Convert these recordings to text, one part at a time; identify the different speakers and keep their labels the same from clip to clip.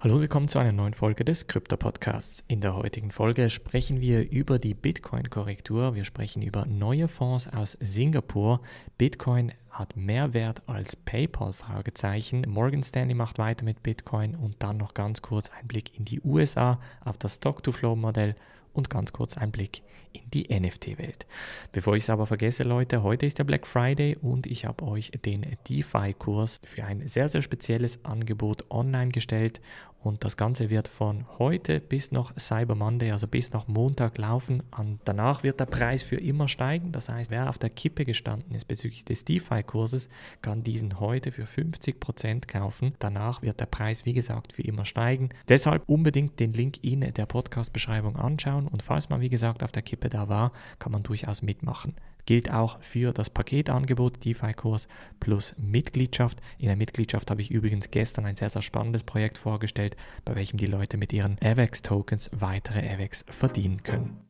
Speaker 1: Hallo willkommen zu einer neuen Folge des Krypto Podcasts. In der heutigen Folge sprechen wir über die Bitcoin-Korrektur. Wir sprechen über neue Fonds aus Singapur. Bitcoin hat mehr Wert als PayPal? Fragezeichen. Morgan Stanley macht weiter mit Bitcoin und dann noch ganz kurz ein Blick in die USA auf das Stock-to-Flow-Modell und ganz kurz ein Blick in die NFT-Welt. Bevor ich es aber vergesse, Leute, heute ist der Black Friday und ich habe euch den DeFi-Kurs für ein sehr, sehr spezielles Angebot online gestellt und das Ganze wird von heute bis noch Cyber Monday, also bis nach Montag laufen. Und danach wird der Preis für immer steigen. Das heißt, wer auf der Kippe gestanden ist bezüglich des DeFi-Kurses, kann diesen heute für 50% kaufen. Danach wird der Preis, wie gesagt, für immer steigen. Deshalb unbedingt den Link in der Podcast-Beschreibung anschauen. Und falls man, wie gesagt, auf der Kippe da war, kann man durchaus mitmachen gilt auch für das Paketangebot DeFi-Kurs plus Mitgliedschaft. In der Mitgliedschaft habe ich übrigens gestern ein sehr, sehr spannendes Projekt vorgestellt, bei welchem die Leute mit ihren AVEX-Tokens weitere AVEX verdienen können.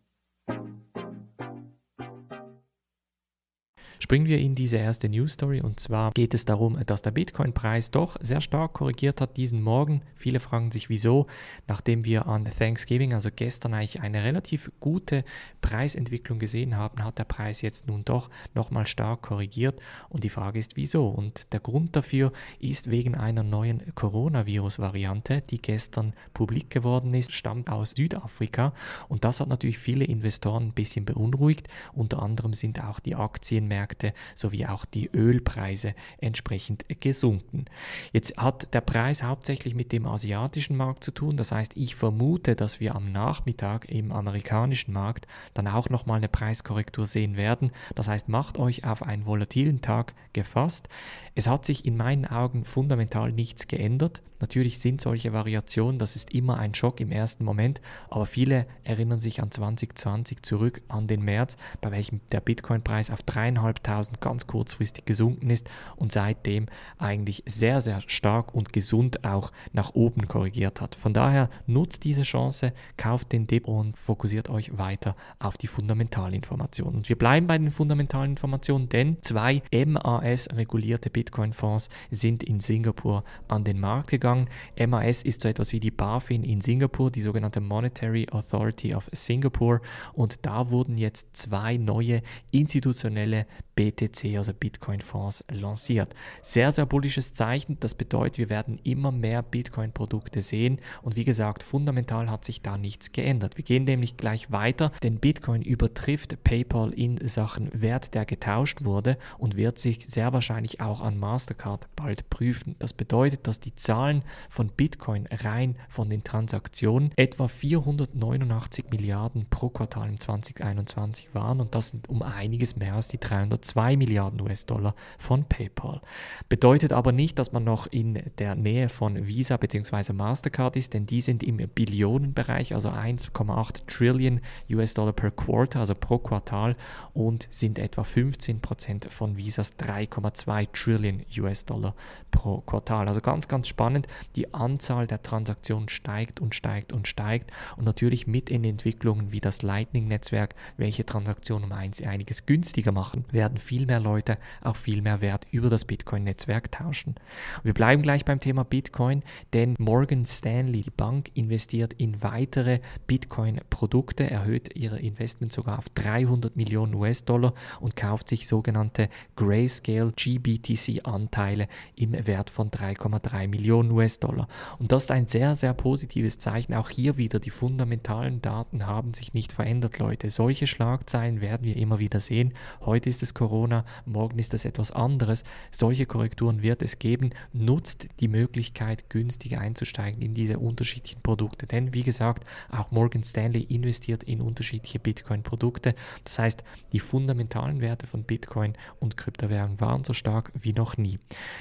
Speaker 1: Springen wir in diese erste News Story und zwar geht es darum, dass der Bitcoin-Preis doch sehr stark korrigiert hat diesen Morgen. Viele fragen sich, wieso, nachdem wir an Thanksgiving, also gestern eigentlich eine relativ gute Preisentwicklung gesehen haben, hat der Preis jetzt nun doch nochmal stark korrigiert und die Frage ist, wieso? Und der Grund dafür ist wegen einer neuen Coronavirus-Variante, die gestern publik geworden ist, stammt aus Südafrika und das hat natürlich viele Investoren ein bisschen beunruhigt. Unter anderem sind auch die Aktienmärkte Märkte sowie auch die Ölpreise entsprechend gesunken. Jetzt hat der Preis hauptsächlich mit dem asiatischen Markt zu tun. Das heißt, ich vermute, dass wir am Nachmittag im amerikanischen Markt dann auch nochmal eine Preiskorrektur sehen werden. Das heißt, macht euch auf einen volatilen Tag gefasst. Es hat sich in meinen Augen fundamental nichts geändert. Natürlich sind solche Variationen, das ist immer ein Schock im ersten Moment, aber viele erinnern sich an 2020 zurück, an den März, bei welchem der Bitcoin-Preis auf 3.500 ganz kurzfristig gesunken ist und seitdem eigentlich sehr, sehr stark und gesund auch nach oben korrigiert hat. Von daher nutzt diese Chance, kauft den Dip und fokussiert euch weiter auf die Fundamentalinformationen. Und wir bleiben bei den fundamentalen Informationen, denn zwei MAS-regulierte Bitcoin-Fonds sind in Singapur an den Markt gegangen gegangen. MAS ist so etwas wie die BaFin in Singapur, die sogenannte Monetary Authority of Singapore. Und da wurden jetzt zwei neue institutionelle BTC, also Bitcoin-Fonds, lanciert. Sehr, sehr bullisches Zeichen. Das bedeutet, wir werden immer mehr Bitcoin-Produkte sehen. Und wie gesagt, fundamental hat sich da nichts geändert. Wir gehen nämlich gleich weiter, denn Bitcoin übertrifft PayPal in Sachen Wert, der getauscht wurde und wird sich sehr wahrscheinlich auch an Mastercard bald prüfen. Das bedeutet, dass die Zahlen von Bitcoin rein von den Transaktionen etwa 489 Milliarden pro Quartal im 2021 waren und das sind um einiges mehr als die 302 Milliarden US-Dollar von PayPal. Bedeutet aber nicht, dass man noch in der Nähe von Visa bzw. Mastercard ist, denn die sind im Billionenbereich, also 1,8 Trillion US-Dollar per Quarter, also pro Quartal und sind etwa 15 Prozent von Visas 3,2 Trillion US-Dollar pro Quartal. Also ganz, ganz spannend die Anzahl der Transaktionen steigt und steigt und steigt und natürlich mit in Entwicklungen wie das Lightning-Netzwerk, welche Transaktionen um einiges günstiger machen, werden viel mehr Leute auch viel mehr Wert über das Bitcoin-Netzwerk tauschen. wir bleiben gleich beim Thema Bitcoin, denn Morgan Stanley, die Bank, investiert in weitere Bitcoin-Produkte, erhöht ihre Investment sogar auf 300 Millionen US-Dollar und kauft sich sogenannte Grayscale GBTC-Anteile im Wert von 3,3 Millionen US-Dollar. Und das ist ein sehr, sehr positives Zeichen. Auch hier wieder, die fundamentalen Daten haben sich nicht verändert, Leute. Solche Schlagzeilen werden wir immer wieder sehen. Heute ist es Corona, morgen ist es etwas anderes. Solche Korrekturen wird es geben. Nutzt die Möglichkeit, günstig einzusteigen in diese unterschiedlichen Produkte. Denn wie gesagt, auch Morgan Stanley investiert in unterschiedliche Bitcoin-Produkte. Das heißt, die fundamentalen Werte von Bitcoin und Kryptowährungen waren so stark wie noch nie.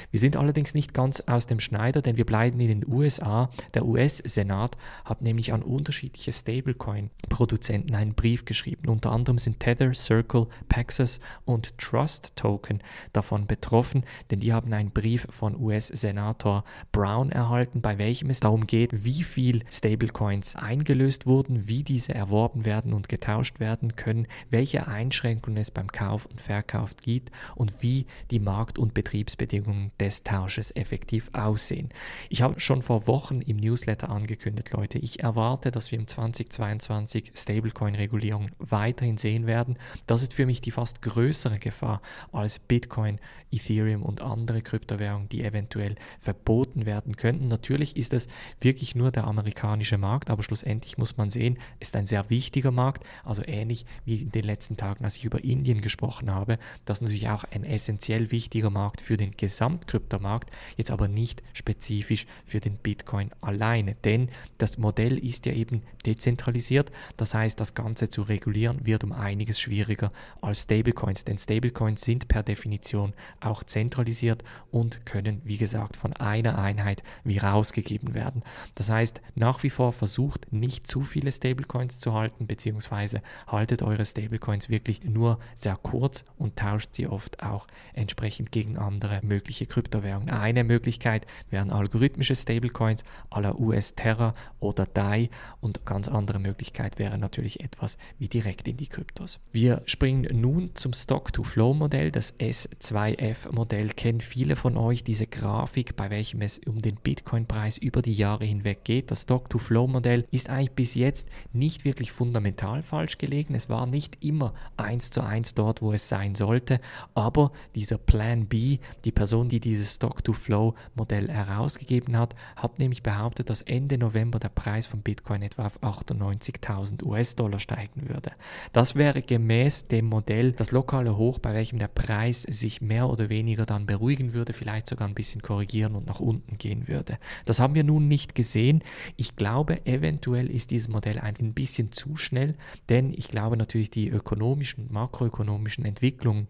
Speaker 1: Wir sind allerdings nicht ganz aus dem Schneider, denn wir bleiben in den USA. Der US-Senat hat nämlich an unterschiedliche Stablecoin-Produzenten einen Brief geschrieben. Unter anderem sind Tether, Circle, Paxos und Trust Token davon betroffen, denn die haben einen Brief von US-Senator Brown erhalten, bei welchem es darum geht, wie viel Stablecoins eingelöst wurden, wie diese erworben werden und getauscht werden können, welche Einschränkungen es beim Kauf und Verkauf gibt und wie die Markt- und Betriebsbedingungen des Tausches effektiv aussehen. Ich habe schon vor Wochen im Newsletter angekündigt, Leute, ich erwarte, dass wir im 2022 Stablecoin-Regulierung weiterhin sehen werden. Das ist für mich die fast größere Gefahr als Bitcoin, Ethereum und andere Kryptowährungen, die eventuell verboten werden könnten. Natürlich ist es wirklich nur der amerikanische Markt, aber schlussendlich muss man sehen, ist ein sehr wichtiger Markt, also ähnlich wie in den letzten Tagen, als ich über Indien gesprochen habe. Das ist natürlich auch ein essentiell wichtiger Markt für den Gesamtkryptomarkt, jetzt aber nicht spezifisch für den Bitcoin alleine, denn das Modell ist ja eben dezentralisiert, das heißt, das Ganze zu regulieren wird um einiges schwieriger als Stablecoins, denn Stablecoins sind per Definition auch zentralisiert und können, wie gesagt, von einer Einheit wie rausgegeben werden. Das heißt, nach wie vor versucht nicht zu viele Stablecoins zu halten, beziehungsweise haltet eure Stablecoins wirklich nur sehr kurz und tauscht sie oft auch entsprechend gegen andere mögliche Kryptowährungen. Eine Möglichkeit wären algorithmische Stablecoins aller US Terra oder DAI und ganz andere Möglichkeit wäre natürlich etwas wie direkt in die Kryptos. Wir springen nun zum Stock-to-Flow-Modell, das S2F-Modell kennen viele von euch, diese Grafik, bei welchem es um den Bitcoin-Preis über die Jahre hinweg geht. Das Stock-to-Flow-Modell ist eigentlich bis jetzt nicht wirklich fundamental falsch gelegen. Es war nicht immer eins zu eins dort, wo es sein sollte, aber dieser Plan B, die Person, die dieses Stock-to-Flow-Modell herausgegeben hat, hat nämlich behauptet, dass Ende November der Preis von Bitcoin etwa auf 98.000 US-Dollar steigen würde. Das wäre gemäß dem Modell das lokale Hoch, bei welchem der Preis sich mehr oder weniger dann beruhigen würde, vielleicht sogar ein bisschen korrigieren und nach unten gehen würde. Das haben wir nun nicht gesehen. Ich glaube, eventuell ist dieses Modell ein bisschen zu schnell, denn ich glaube natürlich die ökonomischen und makroökonomischen Entwicklungen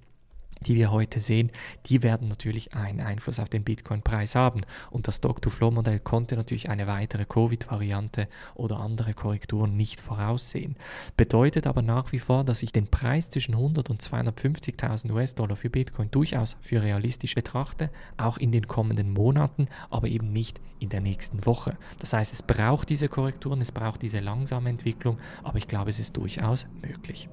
Speaker 1: die wir heute sehen, die werden natürlich einen Einfluss auf den Bitcoin-Preis haben. Und das Stock-to-Flow-Modell konnte natürlich eine weitere Covid-Variante oder andere Korrekturen nicht voraussehen. Bedeutet aber nach wie vor, dass ich den Preis zwischen 100 und 250.000 US-Dollar für Bitcoin durchaus für realistisch betrachte, auch in den kommenden Monaten, aber eben nicht in der nächsten Woche. Das heißt, es braucht diese Korrekturen, es braucht diese langsame Entwicklung, aber ich glaube, es ist durchaus möglich.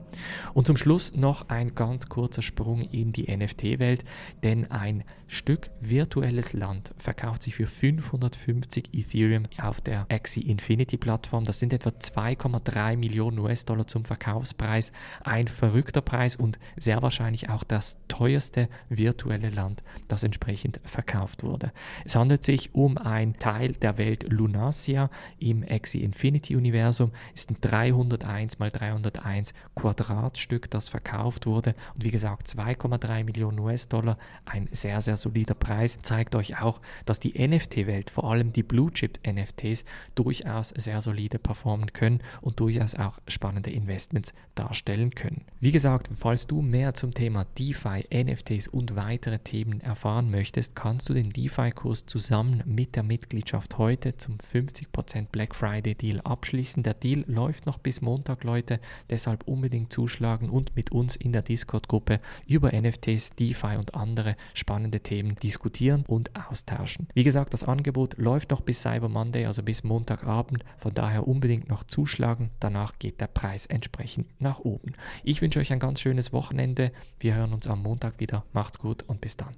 Speaker 1: Und zum Schluss noch ein ganz kurzer Sprung in die NFT-Welt, denn ein Stück virtuelles Land verkauft sich für 550 Ethereum auf der Axie Infinity Plattform. Das sind etwa 2,3 Millionen US-Dollar zum Verkaufspreis. Ein verrückter Preis und sehr wahrscheinlich auch das teuerste virtuelle Land, das entsprechend verkauft wurde. Es handelt sich um ein Teil der Welt Lunasia im Axie Infinity Universum. Ist ein 301 mal 301 Quadratstück, das verkauft wurde. Und wie gesagt, 2,3 3 Millionen US-Dollar, ein sehr, sehr solider Preis, zeigt euch auch, dass die NFT-Welt, vor allem die Blue-Chip-NFTs, durchaus sehr solide performen können und durchaus auch spannende Investments darstellen können. Wie gesagt, falls du mehr zum Thema DeFi, NFTs und weitere Themen erfahren möchtest, kannst du den DeFi-Kurs zusammen mit der Mitgliedschaft heute zum 50% Black Friday Deal abschließen. Der Deal läuft noch bis Montag, Leute, deshalb unbedingt zuschlagen und mit uns in der Discord-Gruppe über NFTs NFTs, DeFi und andere spannende Themen diskutieren und austauschen. Wie gesagt, das Angebot läuft noch bis Cyber Monday, also bis Montagabend. Von daher unbedingt noch zuschlagen. Danach geht der Preis entsprechend nach oben. Ich wünsche euch ein ganz schönes Wochenende. Wir hören uns am Montag wieder. Macht's gut und bis dann.